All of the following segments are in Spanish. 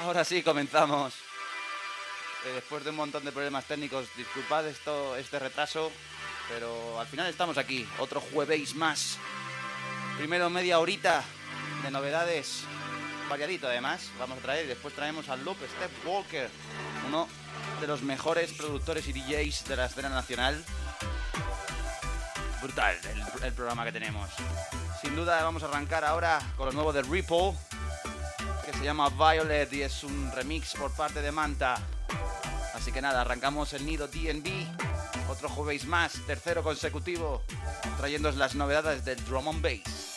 Ahora sí, comenzamos. Eh, después de un montón de problemas técnicos, disculpad esto, este retraso, pero al final estamos aquí, otro jueves más. Primero media horita de novedades, variadito además, vamos a traer, después traemos al Loop Step Walker, uno de los mejores productores y DJs de la escena nacional. Brutal el, el programa que tenemos. Sin duda vamos a arrancar ahora con lo nuevo de Ripple, se llama Violet y es un remix por parte de Manta. Así que nada, arrancamos el nido DNB, otro jueves más, tercero consecutivo, trayéndoos las novedades del drum and bass.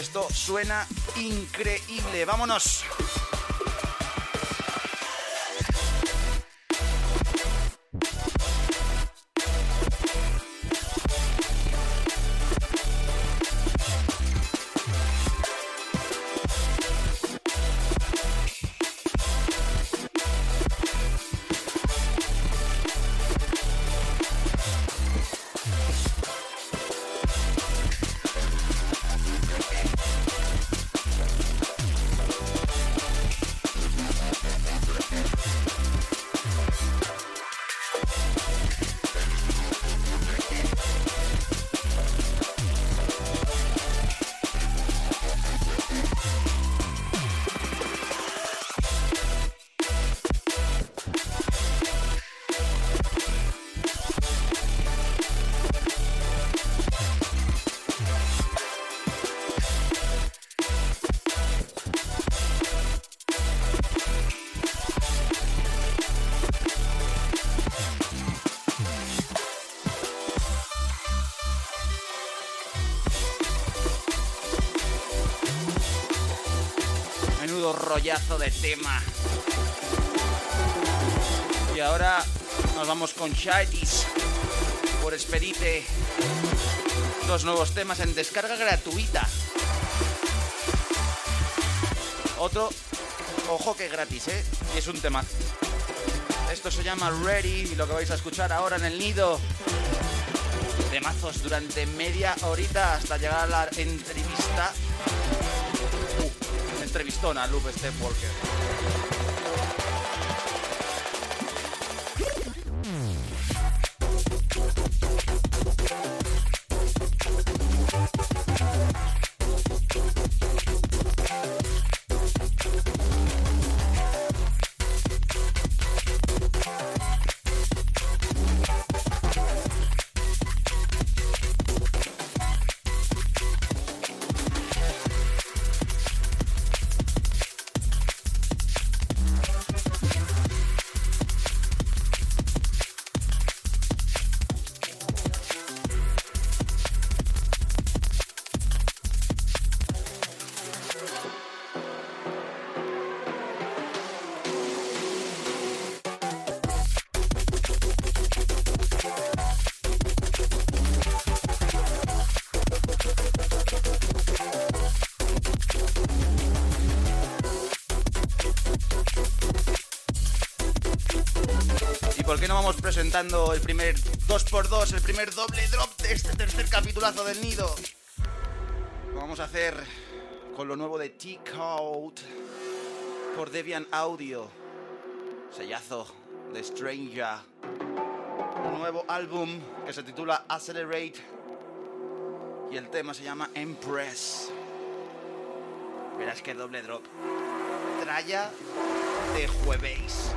Esto suena increíble. Vámonos. De tema. Y ahora nos vamos con Shadis por Expedite. Dos nuevos temas en descarga gratuita. Otro, ojo que gratis, ¿eh? Y es un tema. Esto se llama Ready y lo que vais a escuchar ahora en el nido. Temazos durante media horita hasta llegar a la entrevista entrevistona a Loop Step Walker. presentando el primer 2x2, el primer doble drop de este tercer capitulazo del nido. Lo vamos a hacer con lo nuevo de T-Code por Debian Audio. Sellazo de Stranger. Un nuevo álbum que se titula Accelerate y el tema se llama Empress. Verás que doble drop. Traya de jueves.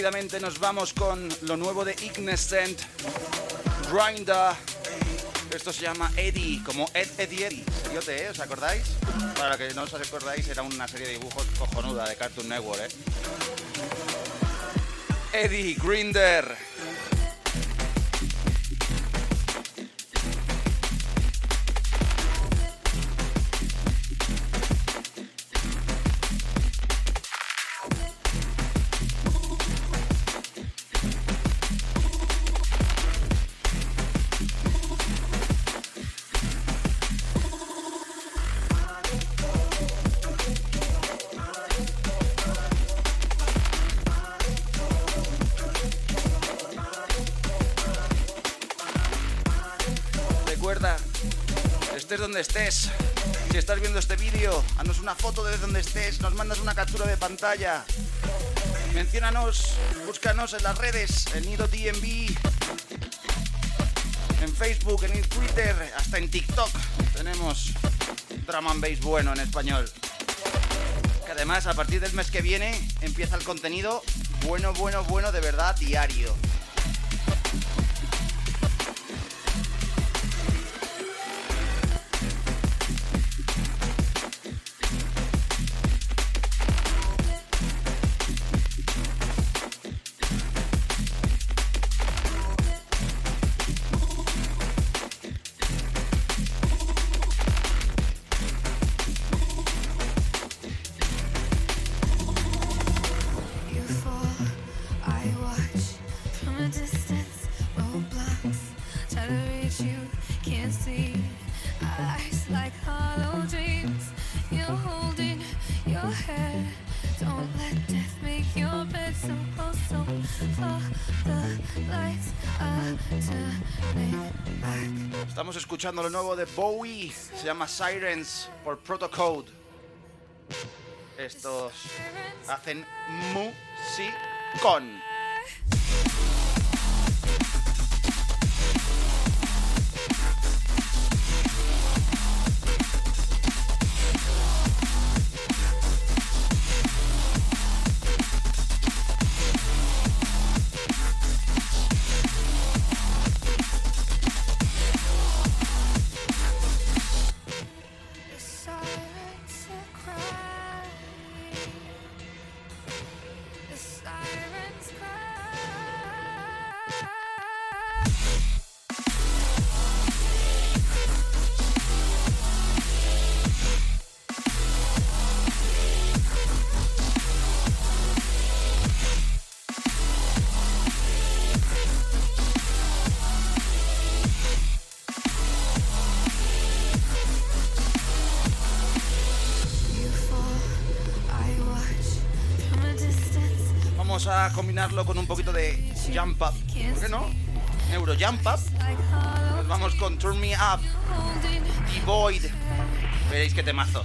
Rápidamente nos vamos con lo nuevo de Ignescent, Grinder. Esto se llama Eddie, como Ed, Eddie Eddie. Seriote, ¿eh? ¿Os acordáis? Para que no os acordáis, era una serie de dibujos cojonuda de Cartoon Network, ¿eh? Eddie Grinder. Donde estés. Si estás viendo este vídeo, haznos una foto de donde estés, nos mandas una captura de pantalla. Menciónanos, búscanos en las redes, en Nido DMV, en Facebook, en Twitter, hasta en TikTok. Tenemos drama and bass bueno en español. Que además, a partir del mes que viene, empieza el contenido bueno, bueno, bueno de verdad diario. Lo nuevo de Bowie, se llama Sirens por Protocode. Estos hacen musicón. Con un poquito de Jump Up. ¿Por qué no? Euro Jump Up. Nos vamos con Turn Me Up y Void. Veréis qué temazo.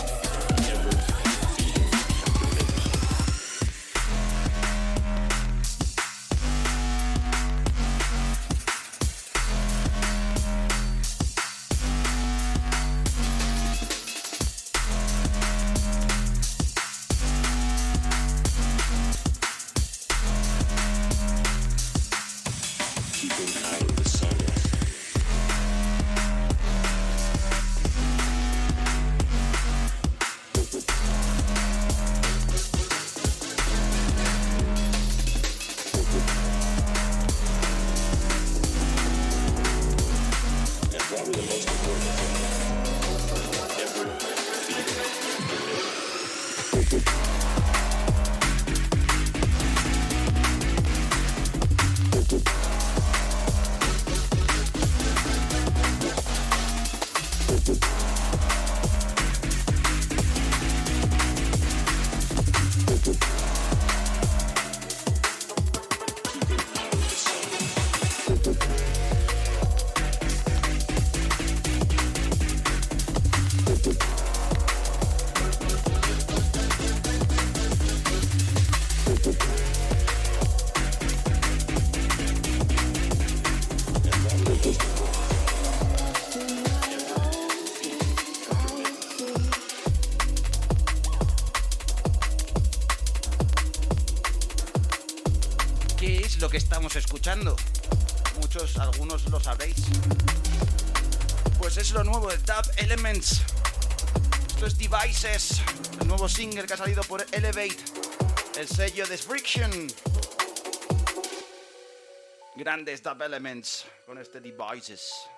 Grandes Dub Elements con este Devices.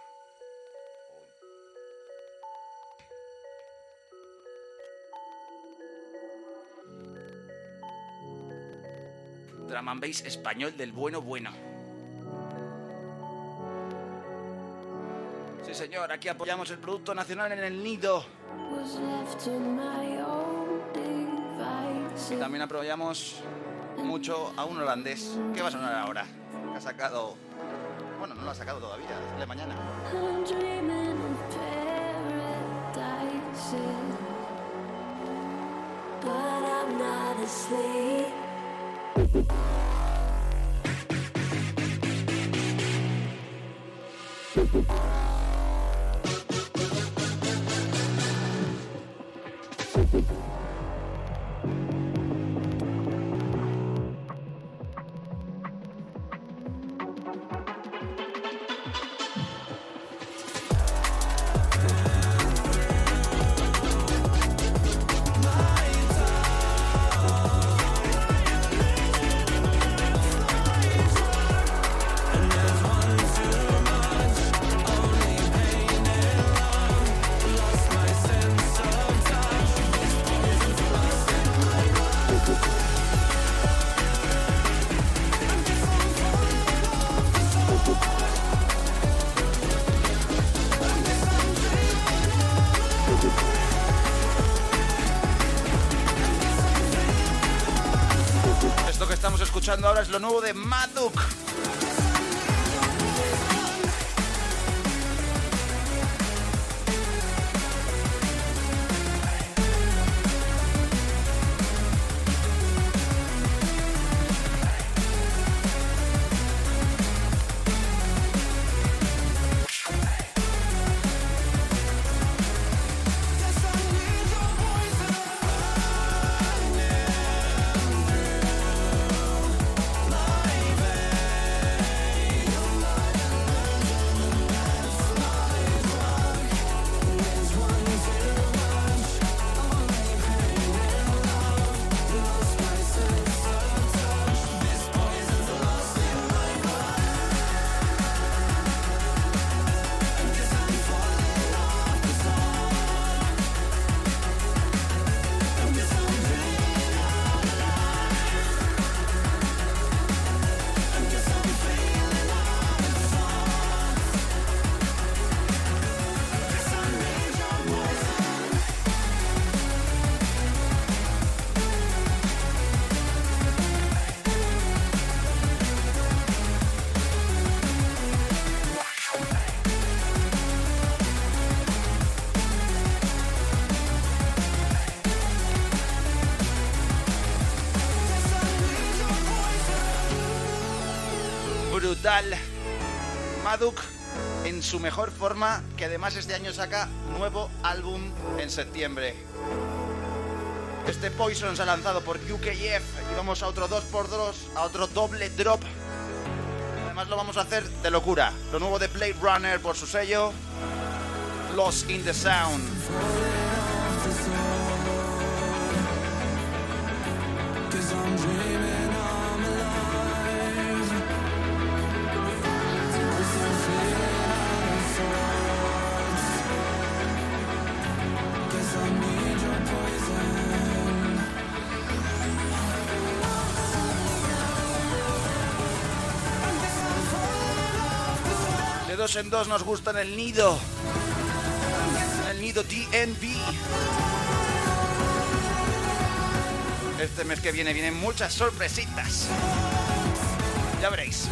Drum and Bass español del bueno bueno. Sí, señor, aquí apoyamos el producto nacional en el nido. Y también apoyamos mucho a un holandés que va a sonar ahora. Ha sacado. Bueno, no lo ha sacado todavía, de mañana. Lo nuevo de Maduk. Su mejor forma, que además este año saca nuevo álbum en septiembre. Este Poison se ha lanzado por UKF y vamos a otro 2x2, a otro doble drop. Además lo vamos a hacer de locura. Lo nuevo de Blade Runner por su sello, Lost in the Sound. En dos nos gusta en el nido. el nido DNB. Este mes que viene vienen muchas sorpresitas. Ya veréis.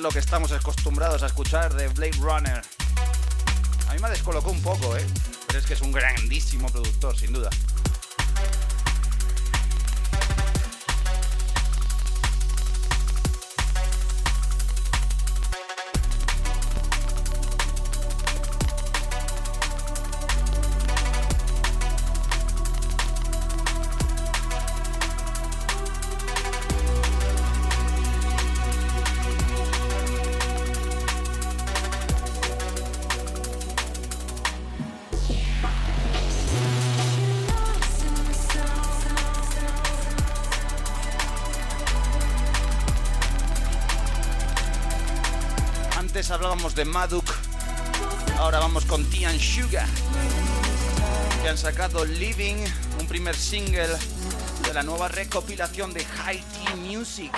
Lo que estamos acostumbrados a escuchar de Blade Runner. A mí me descolocó un poco, ¿eh? Pero es que es un grandísimo productor, sin duda. Maduk, ahora vamos con Tian Sugar, que han sacado Living, un primer single de la nueva recopilación de High Tea Music.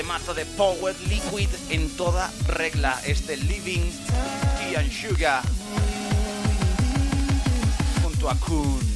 Temazo de Power Liquid en toda regla. Este Living Tea and Sugar junto a Kun.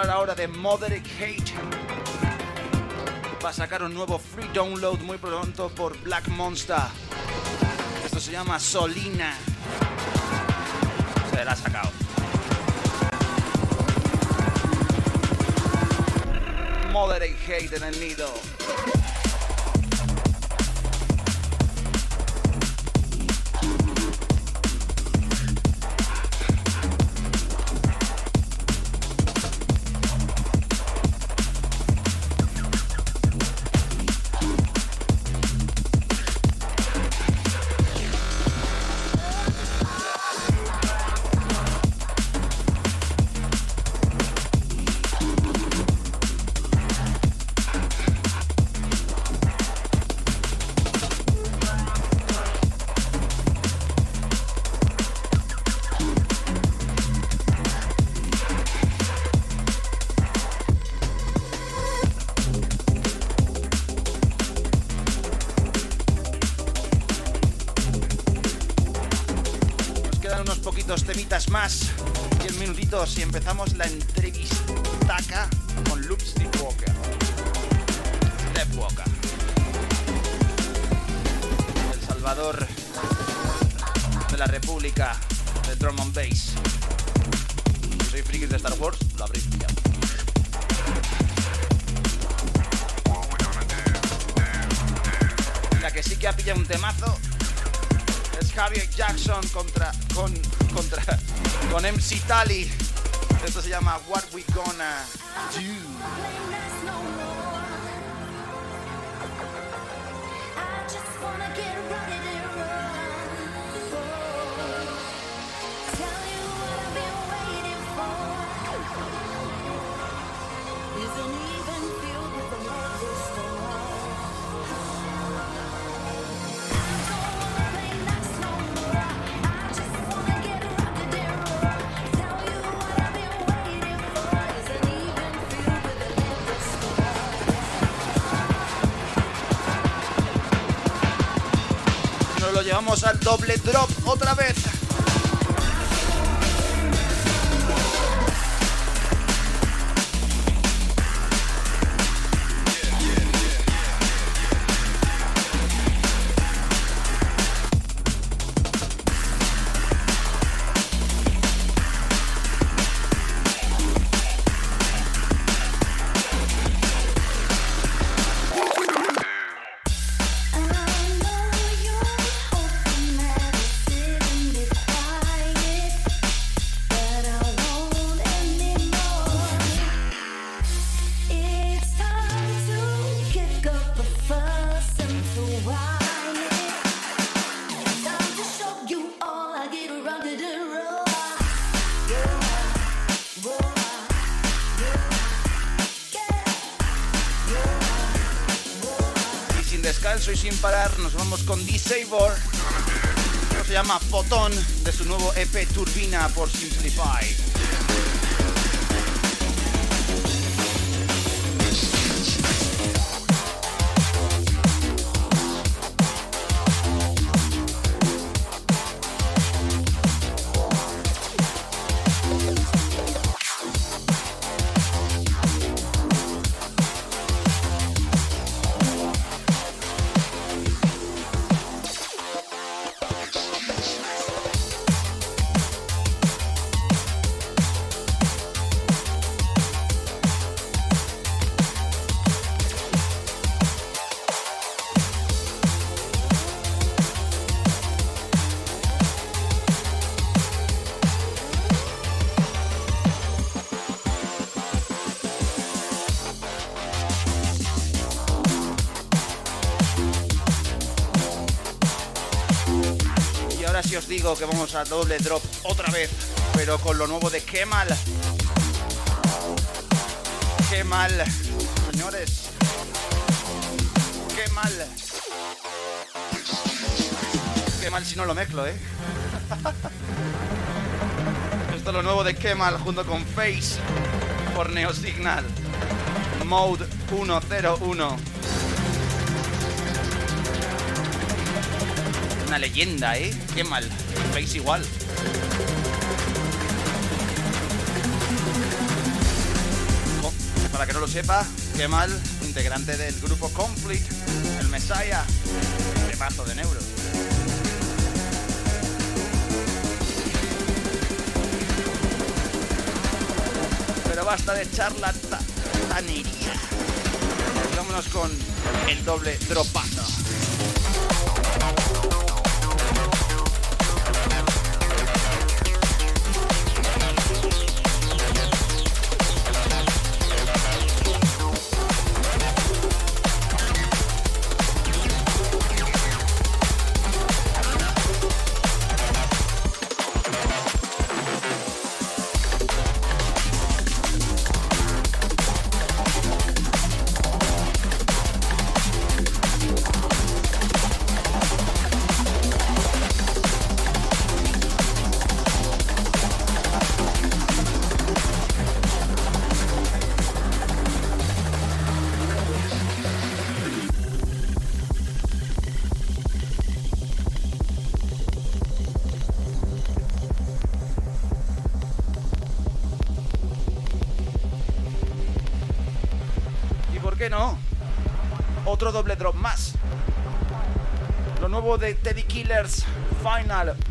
Hablar ahora de Moderate Hate. Va a sacar un nuevo free download muy pronto por Black Monster. Esto se llama Solina. Se la ha sacado. Moderate Hate en el nido. Drop con D-Sabor. Se llama Fotón de su nuevo EP Turbina por Simplify. Que vamos a doble drop otra vez, pero con lo nuevo de Kemal. Kemal, señores. Qué mal. Qué mal si no lo mezclo, ¿eh? Esto es lo nuevo de Kemal junto con Face por Neosignal. Mode 101. Una leyenda, ¿eh? Qué mal veis igual. Oh, para que no lo sepa, qué mal, integrante del grupo Conflict, el Messiah, temazo de Neuro. Pero basta de charlatanería. Vámonos con el doble dropa. Final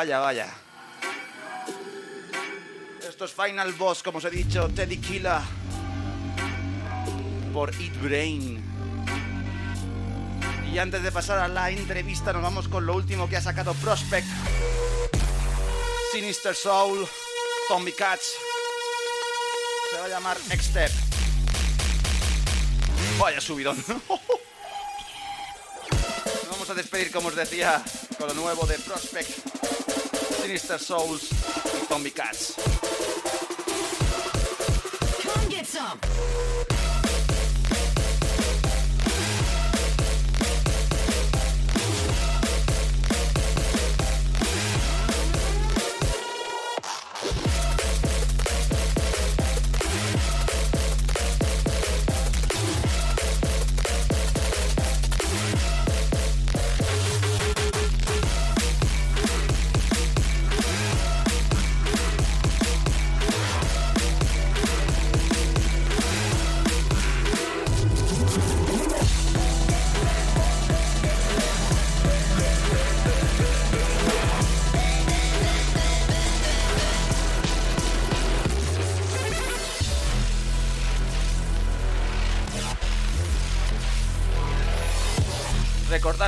Vaya, vaya. Esto es Final Boss, como os he dicho, Teddy Killa por Eat Brain. Y antes de pasar a la entrevista, nos vamos con lo último que ha sacado Prospect. Sinister Soul, Zombie Cats. Se va a llamar X-Step. Vaya subidón. a despedir, como os decía, con lo nuevo de Prospect, Sinister Souls y Zombie Cats.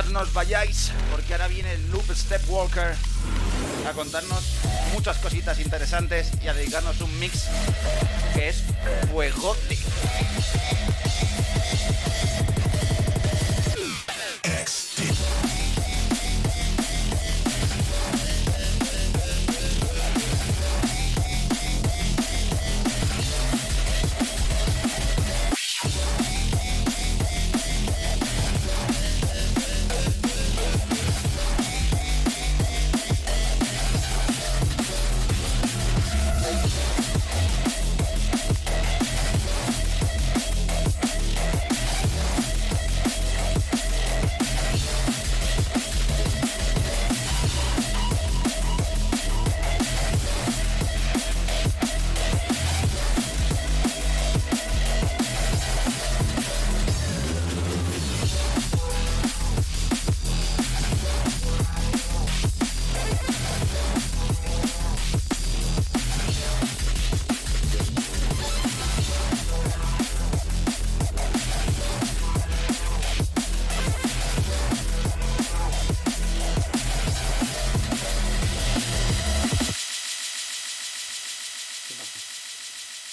Nos vayáis, porque ahora viene Loop Stepwalker a contarnos muchas cositas interesantes y a dedicarnos un mix que es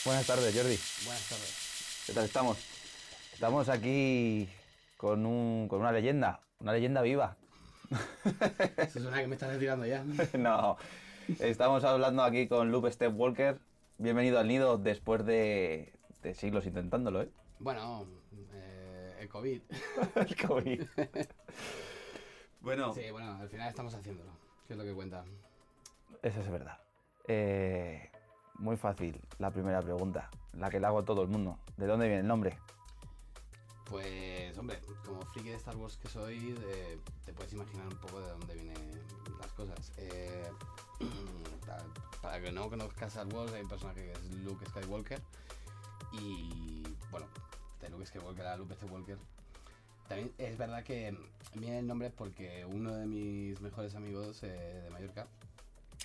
Buenas tardes, Jordi. Buenas tardes. ¿Qué tal estamos? Estamos aquí con, un, con una leyenda, una leyenda viva. Se suena que me estás retirando ya. no, estamos hablando aquí con Loop Stepwalker. Bienvenido al nido después de, de siglos intentándolo, ¿eh? Bueno, eh, el COVID. el COVID. bueno. Sí, bueno, al final estamos haciéndolo. ¿Qué es lo que cuenta? Eso es verdad. Eh, muy fácil, la primera pregunta, la que le hago a todo el mundo. ¿De dónde viene el nombre? Pues, hombre, como friki de Star Wars que soy, te puedes imaginar un poco de dónde vienen las cosas. Eh, para, para que no conozcas Star Wars, hay un personaje que es Luke Skywalker. Y, bueno, de Luke Skywalker a Luke Skywalker. También es verdad que viene el nombre porque uno de mis mejores amigos eh, de Mallorca,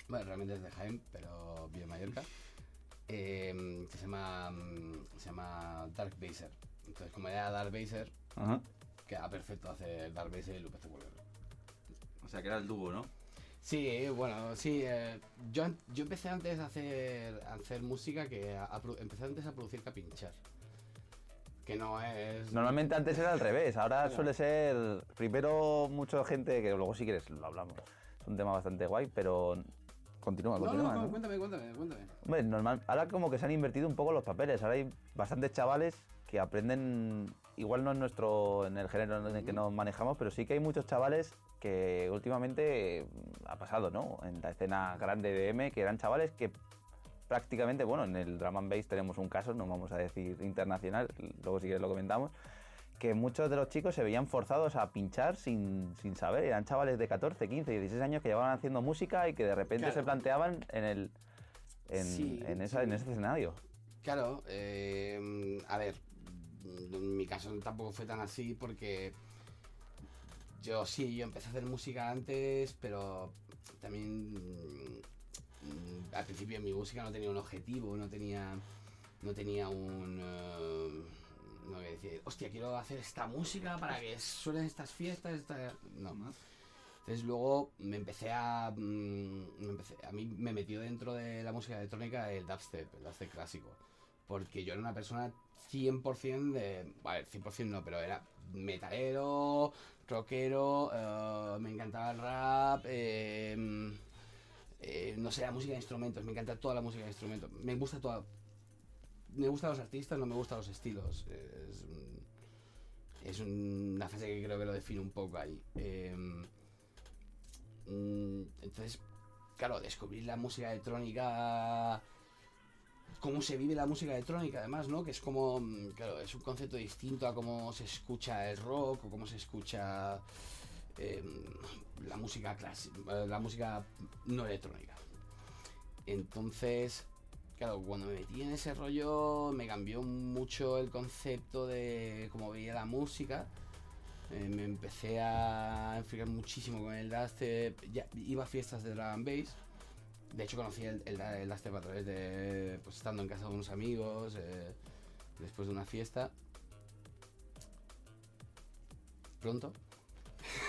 bueno, realmente es de Jaén, pero vive en Mallorca, eh, que se llama, mm, se llama Dark Baser. Entonces, como era Dark Baser, Ajá. queda perfecto hacer Dark Baser y Lupe Skywalker. O sea, que era el dúo, ¿no? Sí, bueno, sí. eh, yo, yo empecé antes a hacer, a hacer música que a, a produ- empecé antes a producir que a pinchar. Que no es. Normalmente antes era al revés, ahora suele ser primero mucha gente, que luego si quieres lo hablamos. Es un tema bastante guay, pero continúa, No, continúa. no, ¿no? cuéntame, cuéntame, cuéntame. Hombre, normal, ahora como que se han invertido un poco los papeles, ahora hay bastantes chavales que aprenden, igual no en nuestro, en el género en el que nos manejamos, pero sí que hay muchos chavales que últimamente eh, ha pasado, ¿no? En la escena grande de M, que eran chavales que prácticamente, bueno, en el drum and bass tenemos un caso, no vamos a decir internacional, luego si quieres lo comentamos, que muchos de los chicos se veían forzados a pinchar sin, sin saber, eran chavales de 14, 15, 16 años que llevaban haciendo música y que de repente Claro. se planteaban en el en, Sí, en esa, sí. en ese escenario. Claro, eh, a ver, en mi caso tampoco fue tan así porque yo sí, yo empecé a hacer música antes, pero también mm, al principio mi música no tenía un objetivo, no tenía, no tenía un... eh, no voy a decir, hostia, quiero hacer esta música para que suenen estas fiestas, esta... No, entonces luego me empecé a. mm, me empecé- a mí me metió dentro de la música electrónica el dubstep, el dubstep clásico. Porque yo era una persona 100% de. Vale, 100% no, pero era metalero, rockero, eh, me encantaba el rap, eh, eh, no sé, la música de instrumentos, me encanta toda la música de instrumentos. Me gusta toda. Me gustan los artistas, no me gustan los estilos. Es, un- es una frase que creo que lo define un poco ahí. Em, Mm, Entonces, claro, descubrir la música electrónica, cómo se vive la música electrónica, además, ¿no? Que es como, mm, claro, es un concepto distinto a cómo se escucha el rock o cómo se escucha eh, la música clásica, la música no electrónica. Entonces, claro, cuando me metí en ese rollo, me cambió mucho el concepto de cómo veía la música. Eh, me empecé a enfriar muchísimo con el dubstep. Ya, iba a fiestas de and bass. De hecho, conocí el, el, el a través de. Pues estando en casa de unos amigos. eh, después de una fiesta. Pronto.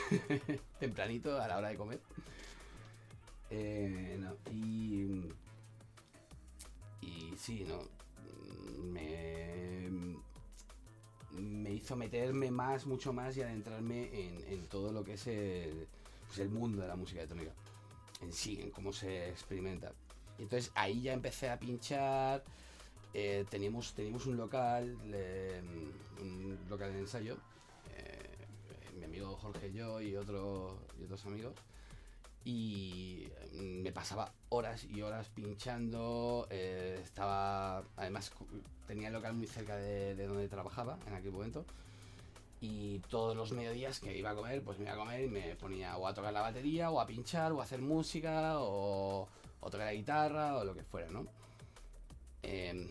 Tempranito, a la hora de comer. Eh, no, y. Sí, no. Me hizo meterme más, mucho más y adentrarme en, todo lo que es el, pues el mundo de la música electrónica. En sí, en cómo se experimenta. Y entonces ahí ya empecé a pinchar. eh, teníamos, un local, un local de ensayo. eh, mi amigo Jorge yo y otros amigos. Y mm, me pasaba horas y horas pinchando. eh, estaba. Además, tenía el local muy cerca de, de donde trabajaba en aquel momento. Y todos los mediodías que iba a comer, pues me iba a comer y me ponía o a tocar la batería, o a pinchar, o a hacer música, o, o tocar la guitarra, o lo que fuera, ¿no? Eh,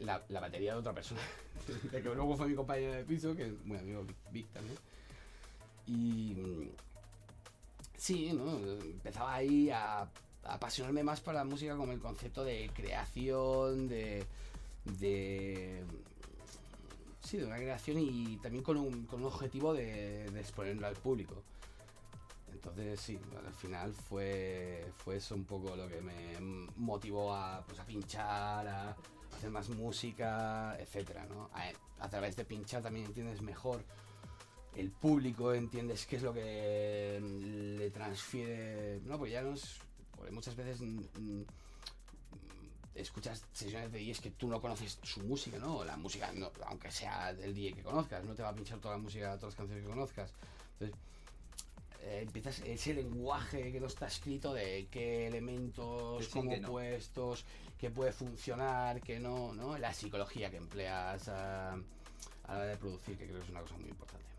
la, la- batería de otra persona, que luego fue mi compañero de piso, que es muy amigo Vic, Vic también. Y. Sí, ¿no? Empezaba ahí a, apasionarme más por la música como el concepto de creación, de. sí, de una creación y también con un, con un objetivo de, exponerlo al público. Entonces, sí, al final fue, fue eso un poco lo que me motivó a, pues, a pinchar, a, hacer más música, etcétera, ¿no? A través de pinchar también entiendes mejor el público, entiendes qué es lo que le transfiere, ¿no? Porque ya no es, porque muchas veces mm, mm, escuchas sesiones de DJs que tú no conoces su música, ¿no? La música, no, aunque sea del DJ que conozcas, no te va a pinchar toda la música, todas las canciones que conozcas. Entonces, eh, empiezas ese lenguaje que no está escrito de qué elementos, sí, cómo que no. puestos, que puede funcionar, que no, ¿no? La psicología que empleas a, a la hora de producir, que creo que es una cosa muy importante.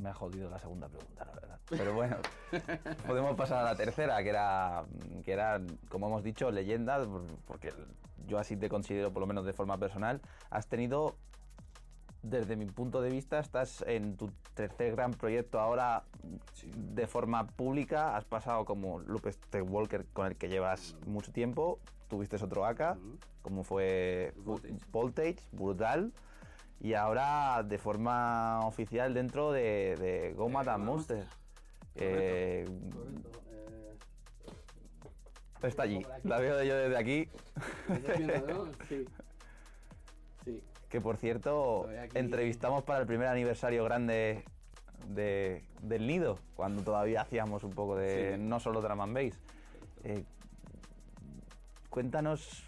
Me ha jodido la segunda pregunta, la verdad. Pero bueno, podemos pasar a la tercera, que era, que era, como hemos dicho, leyenda, por- porque yo así te considero, por lo menos de forma personal. Has tenido, desde mi punto de vista, estás en tu tercer gran proyecto ahora de forma pública. Has pasado como Lupe Walker, con el que llevas mucho tiempo. Tuviste otro AK, como fue Voltage. Voltage, brutal. Y ahora de forma oficial dentro de, de Goma and Goma Monster. Eh, Correcto. eh, está allí, la veo yo desde aquí. ¿Estás viendo, no? Sí. Sí. Que por cierto, entrevistamos para el primer aniversario grande de- del Nido, cuando todavía hacíamos un poco de Sí. no solo drum and bass. Eh, cuéntanos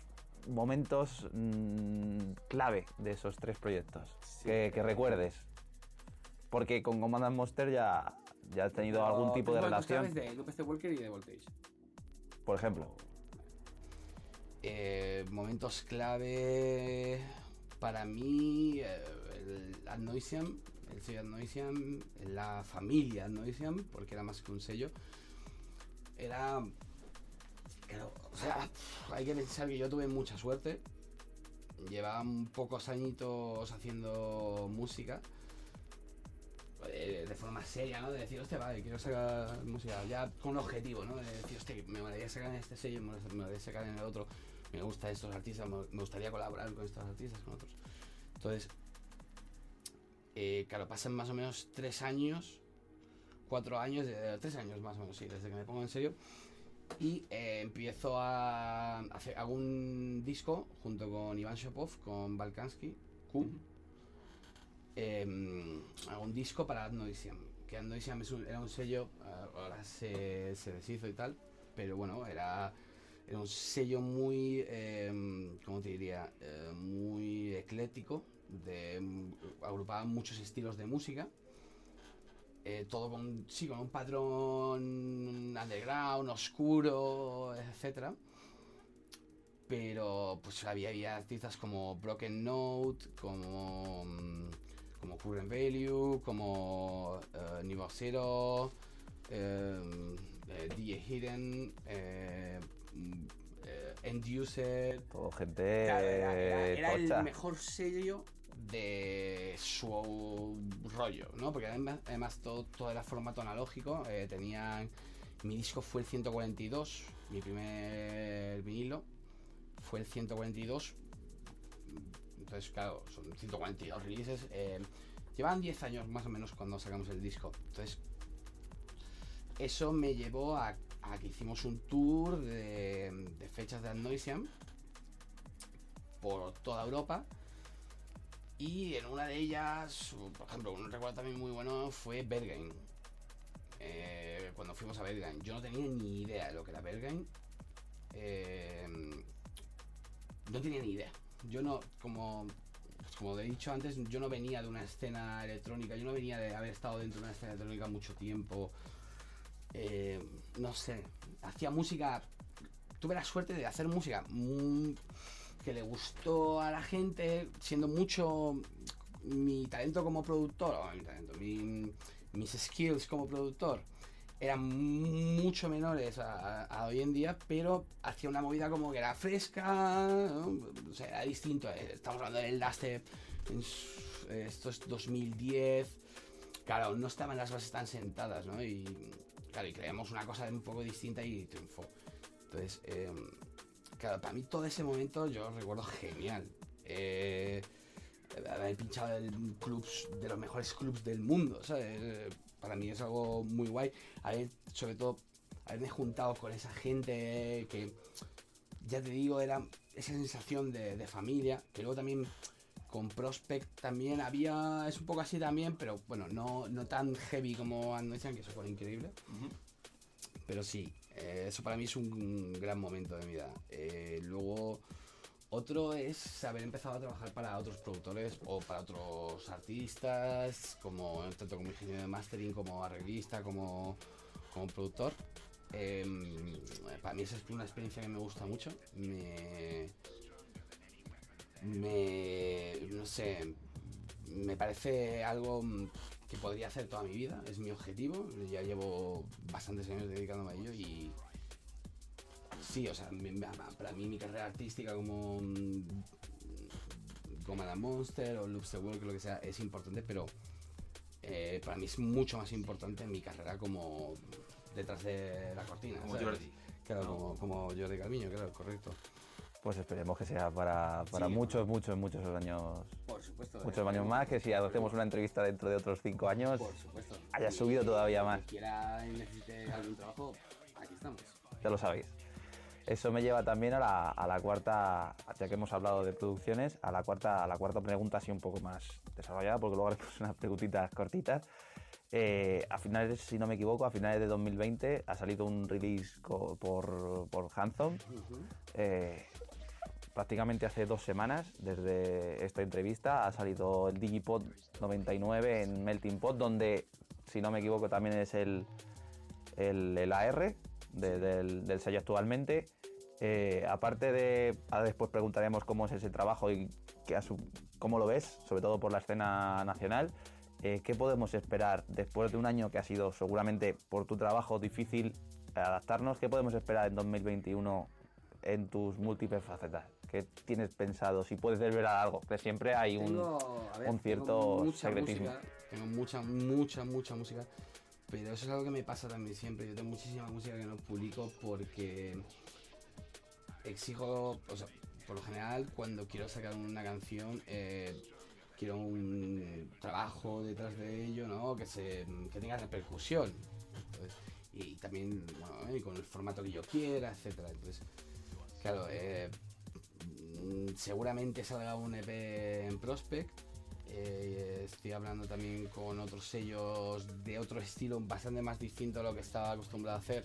momentos mm, clave de esos tres proyectos Sí. que, que recuerdes. Porque con Command and Monster ya, ya has tenido algún tipo de relación, claves de Lupe C. Walker y de Voltage. por ejemplo. Eh, momentos clave para mí, eh, el Adnoisiam, el sello Adnoisiam, la familia Adnoisiam, porque era más que un sello, era... claro, o sea, hay que pensar que yo tuve mucha suerte. Llevaba un pocos añitos haciendo música. eh, de forma seria, ¿no? De decir, hostia, vale, quiero sacar música ya con un objetivo, ¿no? De decir, hostia, me gustaría sacar en este sello, me gustaría sacar en el otro, me gustan estos artistas, me gustaría colaborar con estos artistas, con otros. Entonces, eh, claro, pasan más o menos tres años, cuatro años, eh, tres años más o menos, sí, desde que me pongo en serio. Y eh, empiezo a hacer, un disco junto con Iván Shopov, con Balkansky, Q. Eh, hago un disco para Adnoisiam. Que Adnoisiam era un sello, ah, ahora se, se deshizo y tal, pero bueno, era, era un sello muy, eh, ¿cómo te diría? Eh, muy ecléctico, de, mm, agrupaba muchos estilos de música. Eh, todo con, sí, con un patrón underground, oscuro, etcétera. Pero pues había, había artistas como Broken Note, como, mm, como Current Value, como eh, Niveau Zero, eh, eh, DJ Hidden, mm, End User. Todo gente Claro, era, era- era tocha. el mejor sello de su rollo, ¿no? Porque además, además todo, todo era formato analógico. eh, tenían. Mi disco fue el 142, mi primer vinilo fue el 142. Entonces, claro, son 142 releases. eh, llevaban 10 años más o menos cuando sacamos el disco. Entonces, eso me llevó a, que hicimos un tour de, fechas de Adnoisiam por toda Europa. Y en una de ellas, por ejemplo, un recuerdo también muy bueno fue Berghain. Eh, cuando fuimos a Berghain, yo no tenía ni idea de lo que era Berghain. Eh, no tenía ni idea. Yo no, como, pues como he dicho antes, yo no venía de una escena electrónica, yo no venía de haber estado dentro de una escena electrónica mucho tiempo. Eh, no sé, hacía música. Tuve la suerte de hacer música mm, que le gustó a la gente, siendo mucho mi talento como productor, o mi talento, mi- mis skills como productor eran mucho menores a, hoy en día, pero hacía una movida como que era fresca, o sea, era distinto. eh, Estamos hablando del eh, esto es 2010, claro, no estaban las bases tan sentadas, ¿no? Y claro, y creamos una cosa un poco distinta y triunfó. Entonces, eh, claro, para mí todo ese momento yo recuerdo genial. Eh, haber pinchado en clubs de los mejores clubs del mundo, ¿sabes? Para mí es algo muy guay. Haber, sobre todo, haberme juntado con esa gente que, ya te digo, era, esa sensación de, de familia, que luego también con Prospect también había, es un poco así también, pero bueno, no, no tan heavy como Android que eso fue increíble. Pero sí, eh, eso para mí es un gran momento de mi vida. Eh, luego, otro es haber empezado a trabajar para otros productores o para otros artistas, como tanto como ingeniero de mastering, como arreglista, como, como productor. Em, para mí es una experiencia que me gusta mucho. Me, me, no sé, me parece algo que podría hacer toda mi vida, es mi objetivo, ya llevo bastantes años dedicándome a ello y sí, o sea, para mí mi carrera artística como mm, como la Monster o Loops the World, lo que sea, es importante, pero eh, para mí es mucho más importante mi carrera como detrás de la cortina. Como ¿sabes? Jordi. Claro, como, como Jordi claro, correcto. Pues esperemos que sea para, para Sí. muchos, muchos, muchos años, Por supuesto. muchos eh, años más, que si hacemos una entrevista dentro de otros cinco años, Por supuesto. haya subido todavía más. Quiera y necesite algún trabajo, aquí estamos. ya lo sabéis. Eso me lleva también a la, a la cuarta, ya que hemos hablado de producciones, a la cuarta, a la cuarta pregunta así un poco más desarrollada, porque luego haremos unas preguntitas cortitas. Eh, a finales, si no me equivoco, a finales de 2020 ha salido un release por, por Hanson. Eh, prácticamente hace dos semanas desde esta entrevista ha salido el Digipod 99 en Melting Pot, donde, si no me equivoco, también es el, el, el AR de- del, del sello actualmente. Eh, aparte de, ahora después preguntaremos cómo es ese trabajo y qué cómo lo ves, sobre todo por la escena nacional. Eh, ¿Qué podemos esperar después de un año que ha sido seguramente por tu trabajo difícil adaptarnos? ¿Qué podemos esperar en 2021 en tus múltiples facetas? ¿Qué tienes pensado? Si puedes desvelar algo, que siempre hay un... Tengo, a ver, un tengo cierto mucha secretismo. música. Tengo mucha, mucha, mucha música. Pero eso es algo que me pasa también siempre. Yo tengo muchísima música que no publico porque exijo, o sea, por lo general, cuando quiero sacar una canción, eh, quiero un trabajo detrás de ello, ¿no? Que, se, que tenga repercusión. Entonces, y también, bueno, y con el formato que yo quiera, etcétera. Entonces, claro, eh, mm, seguramente salga un EP en Prospect. Eh, estoy hablando también con otros sellos de otro estilo bastante más distinto a lo que estaba acostumbrado a hacer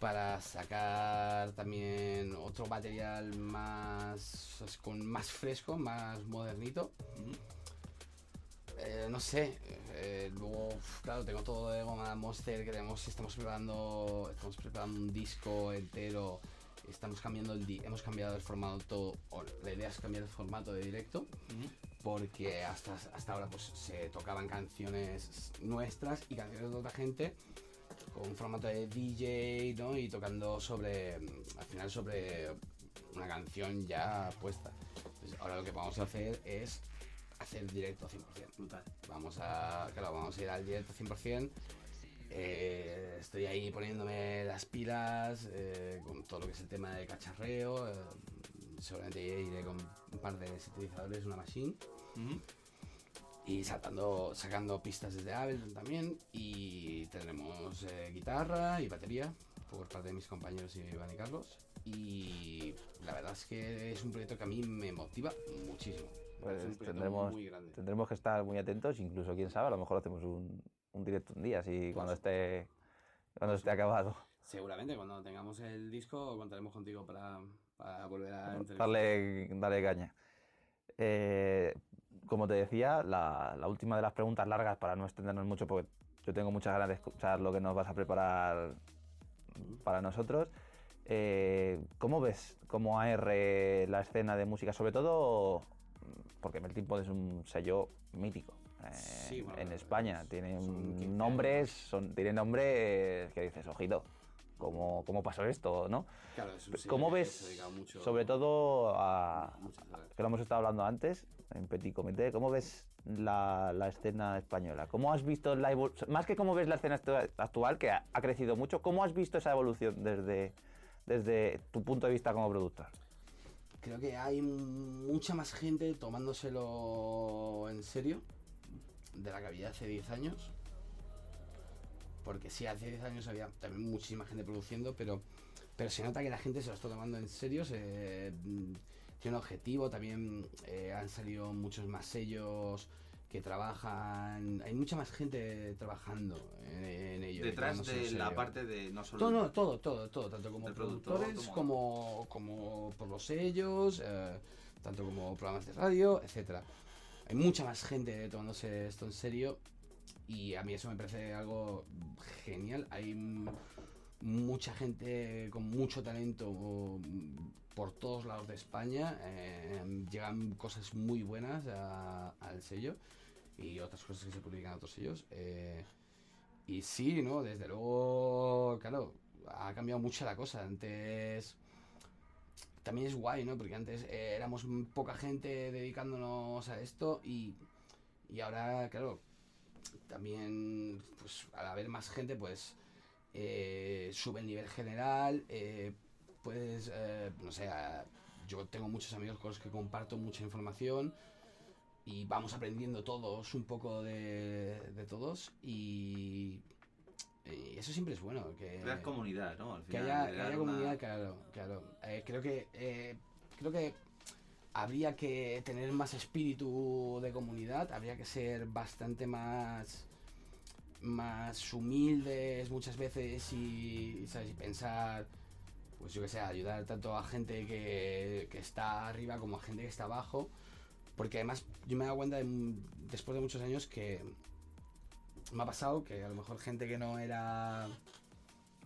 para sacar también otro material más con más fresco, más modernito. Eh, no sé, eh, luego, claro, tengo todo de Goma Monster, que tenemos, estamos preparando, estamos preparando un disco entero, estamos cambiando el, di- hemos cambiado el formato, o la idea es cambiar el formato de directo, porque hasta, hasta ahora pues se tocaban canciones nuestras y canciones de otra gente con un formato de DJ, ¿no? Y tocando sobre, al final sobre una canción ya puesta. Entonces, ahora lo que vamos a hacer es hacer directo 100%. Brutal. Vamos a, claro, vamos a ir al directo 100%. Eh, estoy ahí poniéndome las pilas eh, con todo lo que es el tema de cacharreo. eh, seguramente iré con un par de sintetizadores, una machine. Y saltando, sacando pistas desde Ableton también. Y tendremos eh, guitarra y batería por parte de mis compañeros Iván y Carlos. Y la verdad es que es un proyecto que a mí me motiva muchísimo. Pues es un proyecto tendremos- muy grande. Tendremos que estar muy atentos, incluso quién sabe, a lo mejor hacemos un, un directo un día, así cuando esté, cuando esté acabado. Seguramente cuando tengamos el disco contaremos contigo para, para volver a entrevistar. Darle, darle caña. Eh, como te decía, la, la última de las preguntas largas para no extendernos mucho, porque yo tengo muchas ganas de escuchar lo que nos vas a preparar para nosotros. Eh, ¿Cómo ves como AR la escena de música? Sobre todo porque Melting Pot es un sello mítico. Eh, Sí, bueno, en España tiene son un- 15 nombres, son, tiene nombres que dices, ojito, ¿cómo, cómo pasó esto? ¿no? Claro, es ¿Cómo ves, mucho- sobre todo a, que lo hemos estado hablando antes, en Petit Comité, ¿cómo ves la, la escena española? ¿Cómo has visto la evolución? Más que cómo ves la escena actu- actual, que ha, ha crecido mucho, ¿cómo has visto esa evolución desde, desde tu punto de vista como productor? Creo que hay mucha más gente tomándoselo en serio de la que había hace 10 años. Porque sí, hace 10 años había también muchísima gente produciendo, pero pero se nota que la gente se lo está tomando en serio, se, mm, tiene un objetivo, también eh, han salido muchos más sellos que trabajan, hay mucha más gente trabajando en, en ello. Detrás de la parte de no solo. Todo, no, todo, todo, todo, tanto como productores como- como, como por los sellos, eh, tanto como programas de radio, etcétera. Hay mucha más gente tomándose esto en serio y a mí eso me parece algo genial. Hay mucha gente con mucho talento mm, por todos lados de España. eh, llegan cosas muy buenas a- al sello y otras cosas que se publican en otros sellos. eh, y sí, ¿no? Desde luego, claro, ha cambiado mucho la cosa. Antes también es guay, ¿no? Porque antes eh, éramos poca gente dedicándonos a esto y, y ahora, claro, también, pues al haber más gente, pues eh, sube el nivel general, eh, puedes, eh, no sé, yo tengo muchos amigos con los que comparto mucha información y vamos aprendiendo todos un poco de, de todos y, y eso siempre es bueno. Que, Creas comunidad, ¿no? Al que final, haya, que haya una- comunidad, claro, claro. Eh, creo que eh, creo que habría que tener más espíritu de comunidad, habría que ser bastante más más humildes muchas veces y, ¿sabes? y pensar pues yo que sé, ayudar tanto a gente que, que está arriba como a gente que está abajo. Porque además yo me he dado cuenta de- después de muchos años que me ha pasado que a lo mejor gente que no era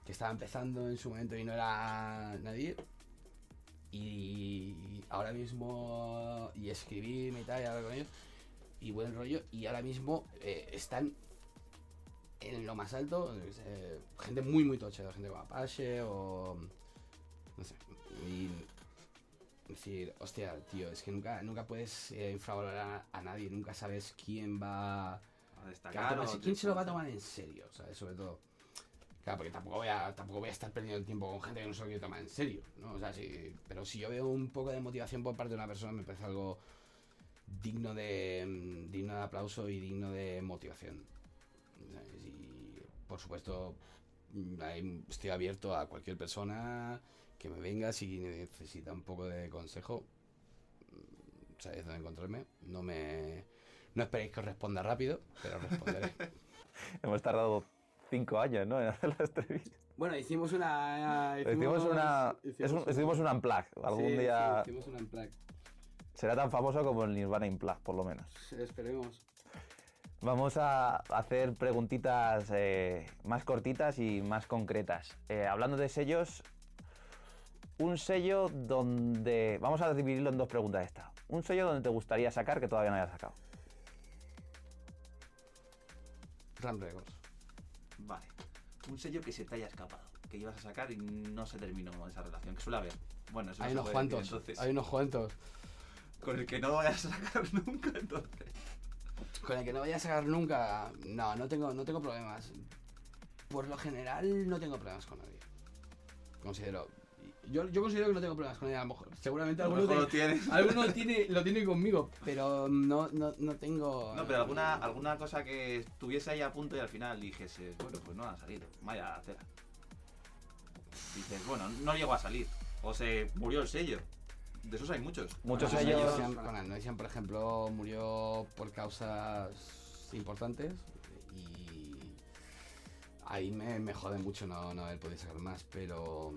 que estaba empezando en su momento y no era nadie y ahora mismo y escribirme y tal y hablar con ellos y buen rollo y ahora mismo eh, están en lo más alto sé, gente muy muy tocha gente como Apache o no sé y decir hostia tío es que nunca nunca puedes eh, infravalorar a nadie nunca sabes quién va a destacar. va a tomarse- o- ¿Quién se lo va a tomar en serio? ¿sabes? Sobre todo. Claro, porque tampoco voy, a, tampoco voy a estar perdiendo el tiempo con gente que no se lo quiere tomar en serio, ¿no? O sea, sí, pero si yo veo un poco de motivación por parte de una persona, me parece algo digno de, mm, digno de aplauso y digno de motivación. ¿sabes? Y, por supuesto, mm, estoy abierto a cualquier persona que me venga si necesita un poco de consejo. mm, Sabéis dónde encontrarme. No me... No esperéis que os responda rápido, pero responderé. Hemos tardado cinco años, ¿no? En hacer la entrevista. Bueno, hicimos una. Hicimos una. es un- hicimos Hicimos una unplug. Algún sí, día sí, hicimos una unplug. será tan famoso como el Nirvana Unplug, por lo menos. Esperemos. Vamos a hacer preguntitas eh, más cortitas y más concretas. Eh, hablando de sellos, un sello donde... Vamos a dividirlo en dos preguntas esta. Un sello donde te gustaría sacar que todavía no hayas sacado. Ram Records. Vale. Un sello que se te haya escapado, que ibas a sacar y no se terminó esa relación, que suele haber. Bueno, eso Hay unos decir, cuantos. entonces, Hay unos cuantos. con el que no vayas a sacar nunca, entonces. Con el que no vaya a sacar nunca. No, no tengo, no tengo problemas. Por lo general, no tengo problemas con nadie. Considero. Yo, yo considero que no tengo problemas con nadie. A lo mejor, seguramente A lo alguno, mejor te- lo tienes. alguno tiene, lo tiene conmigo, pero no, no, no tengo. No, pero alguna, alguna cosa que estuviese ahí a punto y al final dijese, bueno, pues no ha salido, vaya tela. Dices, bueno, no llegó a salir. O se murió el sello. De esos hay muchos. Muchos Con sellos- Con Annoysian, por ejemplo, murió por causas importantes y ahí me, me jode mucho no, no haber podido sacar más, pero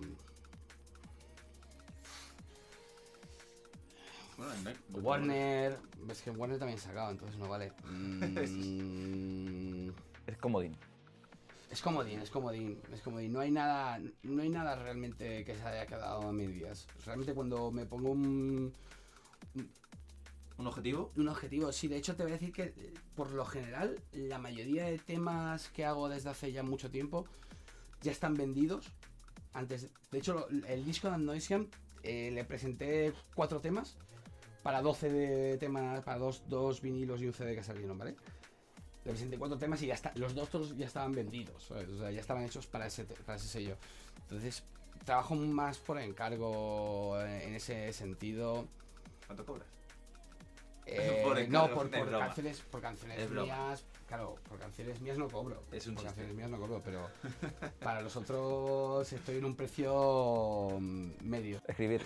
Bueno, Warner, ves que Warner también ha sacado, entonces no vale. Mm, Es comodín. es comodín, es comodín, es comodín. No hay nada, no hay nada realmente que se haya quedado a medias. Realmente cuando me pongo un, ¿Un objetivo? un objetivo. Sí, de hecho te voy a decir que eh, por lo general la mayoría de temas que hago desde hace ya mucho tiempo ya están vendidos. Antes, de hecho, el disco de Annoysian eh, le presenté cuatro temas para 12 de temas, para dos, dos vinilos y un CD que salieron, ¿vale? Le presenté cuatro temas y ya está, los dos todos ya estaban vendidos, ¿sabes? O sea, ya estaban hechos para ese, para ese sello. Entonces, trabajo más por encargo en ese sentido. ¿Cuánto cobras? Eh, Por no, encargo, por, por canciones, por canciones mías. Claro, por canciones mías no cobro. Es un por chiste. canciones mías no cobro, pero para los otros estoy en un precio mm, medio. Escribir.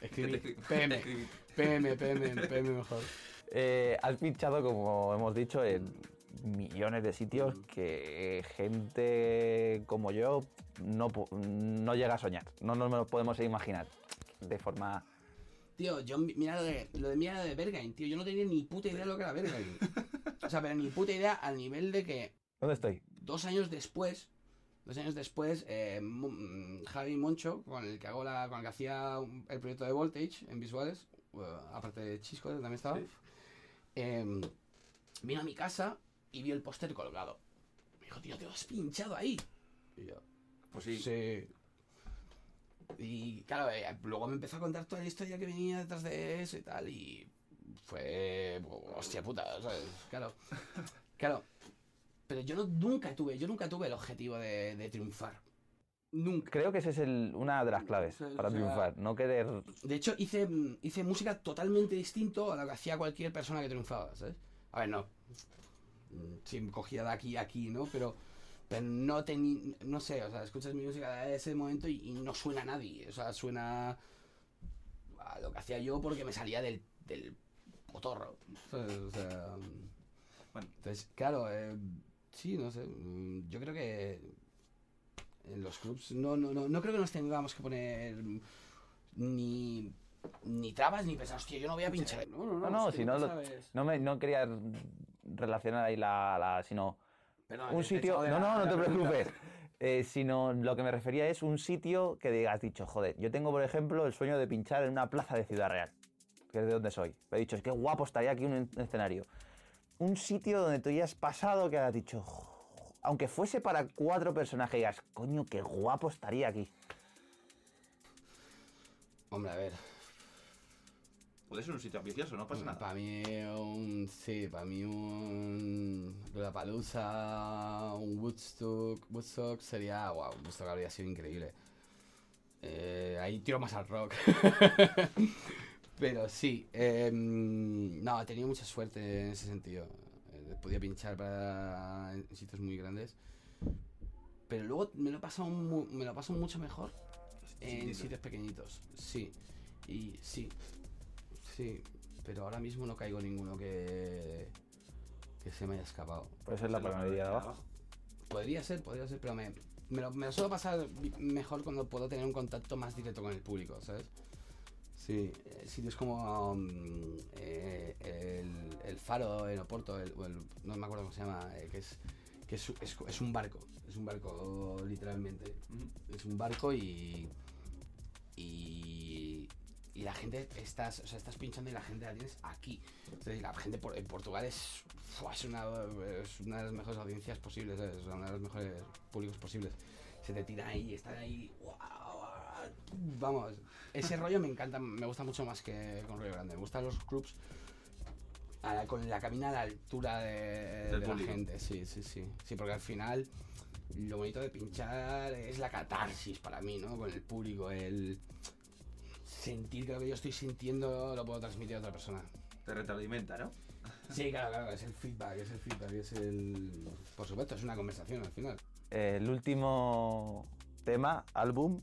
Escribir PM, PM, PM, PM mejor. Eh, has pinchado, como hemos dicho, en millones de sitios que gente como yo no, llega a soñar. No nos lo podemos imaginar de forma... Tío, yo mi- mira lo de, lo de, mira lo de Berghain, tío. Yo no tenía ni puta idea de lo que era Berghain. O sea, pero ni puta idea al nivel de que ¿Dónde estoy? dos años después, dos años después, eh, mm, Javi Moncho, con el que hago la, con el que hacía el proyecto de Voltage en visuales, aparte de Chisco, también estaba, eh, vino a mi casa y vio el póster colgado. Me dijo, tío, te lo has pinchado ahí. Y yo, Pues sí. Sí. Y claro, eh, luego me empezó a contar toda la historia que venía detrás de eso y tal, y fue. hostia puta, ¿sabes? Claro. Claro. Pero yo no, nunca tuve, yo nunca tuve el objetivo de, de triunfar. Nunca. Creo que esa es el- una de las claves para sea- triunfar. No querer... De hecho, hice, hice música totalmente distinto a lo que hacía cualquier persona que triunfaba, ¿sabes? A ver, no. Mm, Sí, cogía de aquí a aquí, ¿no? Pero, pero no tenía. No sé, o sea, escuchas mi música de ese momento y, y no suena a nadie. O sea, suena a lo que hacía yo porque me salía del, del potorro. O sea. Bueno. Entonces, claro, eh, sí, no sé. mm, Yo creo que en los clubs no, no, no, no creo que nos tengamos que poner ni, ni trabas ni pensar, hostia, yo no voy a pinchar. No, no, No, no, si no, lo- no, me, no quería relacionar ahí la... la- sino un sitio... No, no, no te preocupes. Eh, sino lo que me refería es un sitio que digas, dicho, joder, yo tengo, por ejemplo, el sueño de pinchar en una plaza de Ciudad Real, que es de donde soy. He dicho, es que guapo estaría aquí un escenario. Un sitio donde tú ya has pasado que has dicho, aunque fuese para cuatro personas, que digas, coño, qué guapo estaría aquí. Hombre, a ver. Puede ser un sitio ambicioso, no pasa nada. Para mí un... Sí, para mí un... Lollapalooza, un Woodstock... Woodstock sería... Wow, Woodstock habría sido increíble. Eh, ahí tiro más al rock. Pero sí, eh, no, he tenido mucha suerte en ese sentido. Podía pinchar para en sitios muy grandes. Pero luego me lo he pasado, mu- me lo paso mucho mejor en sitios pequeñitos. Sí, y sí, sí. Pero ahora mismo no caigo ninguno que, que se me haya escapado. Puede ser la panadería de abajo. Podría ser, podría ser, pero me, me, lo, me lo suelo pasar mejor cuando puedo tener un contacto más directo con el público, ¿sabes? Sí, eh, sitios como um, eh, el, el Faro en Oporto, el, el- no me acuerdo cómo se llama, eh, que, es, que es, es, es un barco, es un barco literalmente. Es un barco y. Y. Y la gente, estás, o sea, estás pinchando y la gente la tienes aquí. Entonces, la gente por, en Portugal es, es, una, es una de las mejores audiencias posibles, sea, una de los mejores públicos posibles. Se te tira ahí, están ahí. ¡guau! Vamos, ese rollo me encanta, me gusta mucho más que con Río Grande. Me gustan los clubs a la- con la cabina a la altura de, de la gente. Sí, sí, sí. Sí, porque al final lo bonito de pinchar es la catarsis para mí, ¿no? Con el público, el sentir que lo que yo estoy sintiendo lo puedo transmitir a otra persona. Te retroalimenta, ¿no? Sí, claro, claro, es el feedback, es el feedback, es el... Por supuesto, es una conversación al final. el último tema, álbum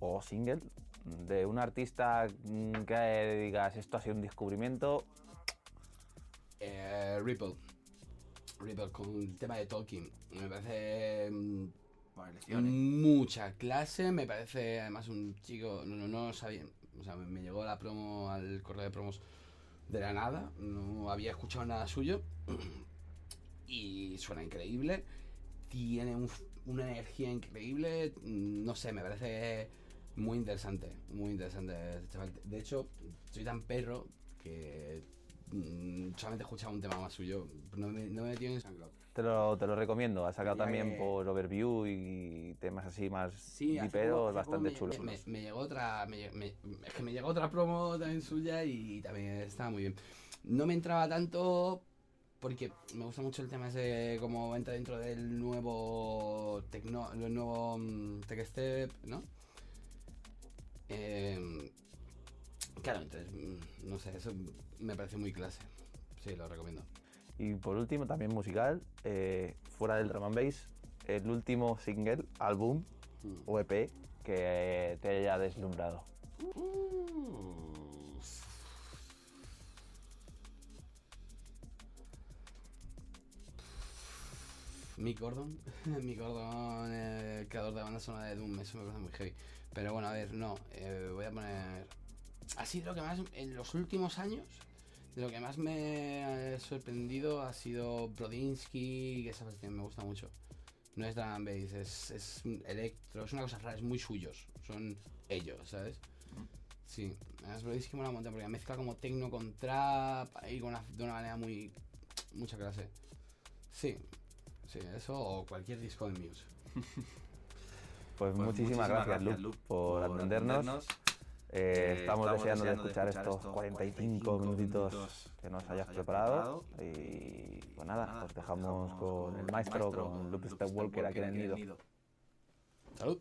o single de un artista que digas esto ha sido un descubrimiento. Eh, Ripple. Ripple con el tema de Tolkien. Me parece mm, mucha clase, me parece además un chico, no, no, no lo sabía, o sea, me, llegó la promo al correo de promos de la nada, no había escuchado nada suyo y suena increíble, tiene un una energía increíble, no sé, me parece muy interesante, muy interesante este chaval. De hecho, soy tan perro que mm, solamente he escuchado un tema más suyo, no me, no me he metido en SoundCloud. Te lo, te lo recomiendo. Ha sacado también que- por Overview y temas así más Sí, hace diperos poco- hace poco bastante me- chulos. Me, me llegó otra, me, lle- me- es que me llegó otra promo también suya y también estaba muy bien. No me entraba tanto porque me gusta mucho el tema ese como entra dentro del nuevo tecno, el nuevo mm, Tech Step, ¿no? Em, Claro, entonces, mm, no sé, eso me parece muy clase. Sí, lo recomiendo. Y por último, también musical, eh, fuera del drum and bass, el último single, álbum Mm. o EP que te haya deslumbrado. Mick Gordon, Mick Gordon, eh, creador de banda sonora de Doom, eso me parece muy heavy. Pero bueno, a ver, no, eh, voy a poner. Así de lo que más, en los últimos años, de lo que más me ha sorprendido ha sido Brodinsky, que esa canción me gusta mucho. No es drum bass, es, es electro, es una cosa rara, es muy suyos, son ellos, ¿sabes? Sí, además Brodinsky mola un montón porque mezcla como tecno con trap y con una- de una manera muy. mucha clase. Sí, Sí, eso o cualquier disco de Muse. Pues, Pues muchísimas, gracias, Luke, por, atendernos. Eh, Eh, estamos, deseando, de escuchar estos 45 minutitos que nos hayas preparado. Y pues nada, os dejamos con el maestro, con Luke Stepwalker aquí en el nido. Salud.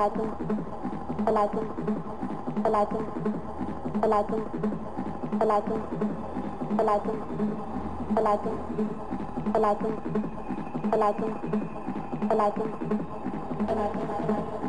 Alakum, Alakum, Alakum, Alakum, Alakum, Alakum, Alakum, Alakum, Alakum, Alakum, Alakum, Alakum, Alakum.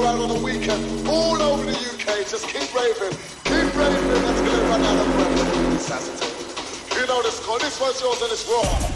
Go out on the weekend. All over the UK, just keep raving. Keep raving until they run out of breath. You know this call. This one's yours and it's raw.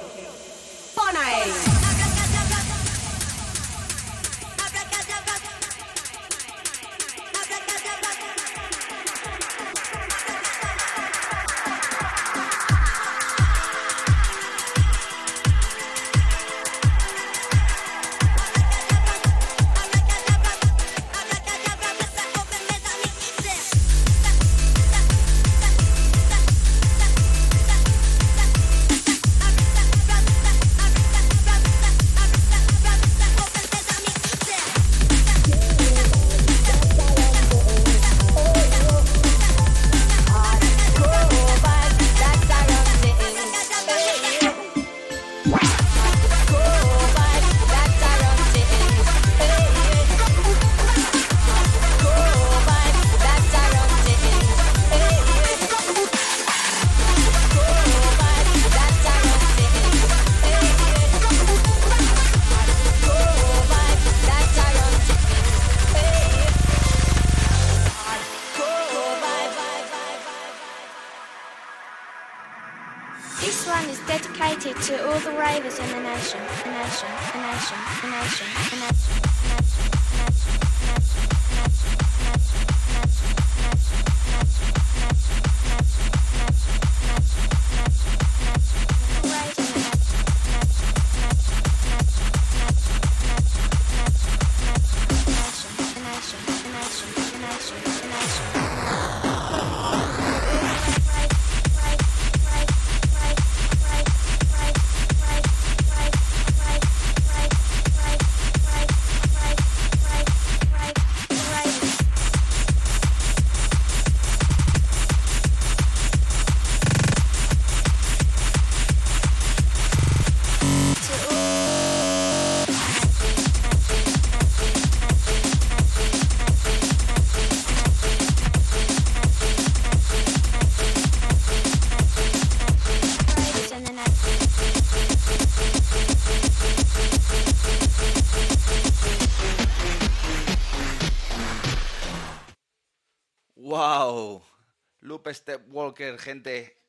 Walker, gente.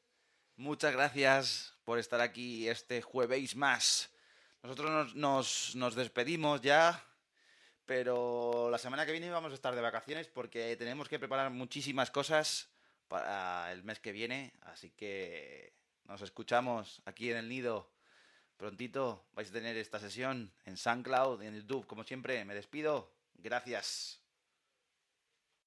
Muchas gracias por estar aquí este jueves más. Nosotros nos, nos- despedimos ya, pero la semana que viene vamos a estar de vacaciones porque tenemos que preparar muchísimas cosas para el mes que viene. Así que nos escuchamos aquí en el nido. Prontito vais a tener esta sesión en SoundCloud, en YouTube, como siempre. Me despido. Gracias.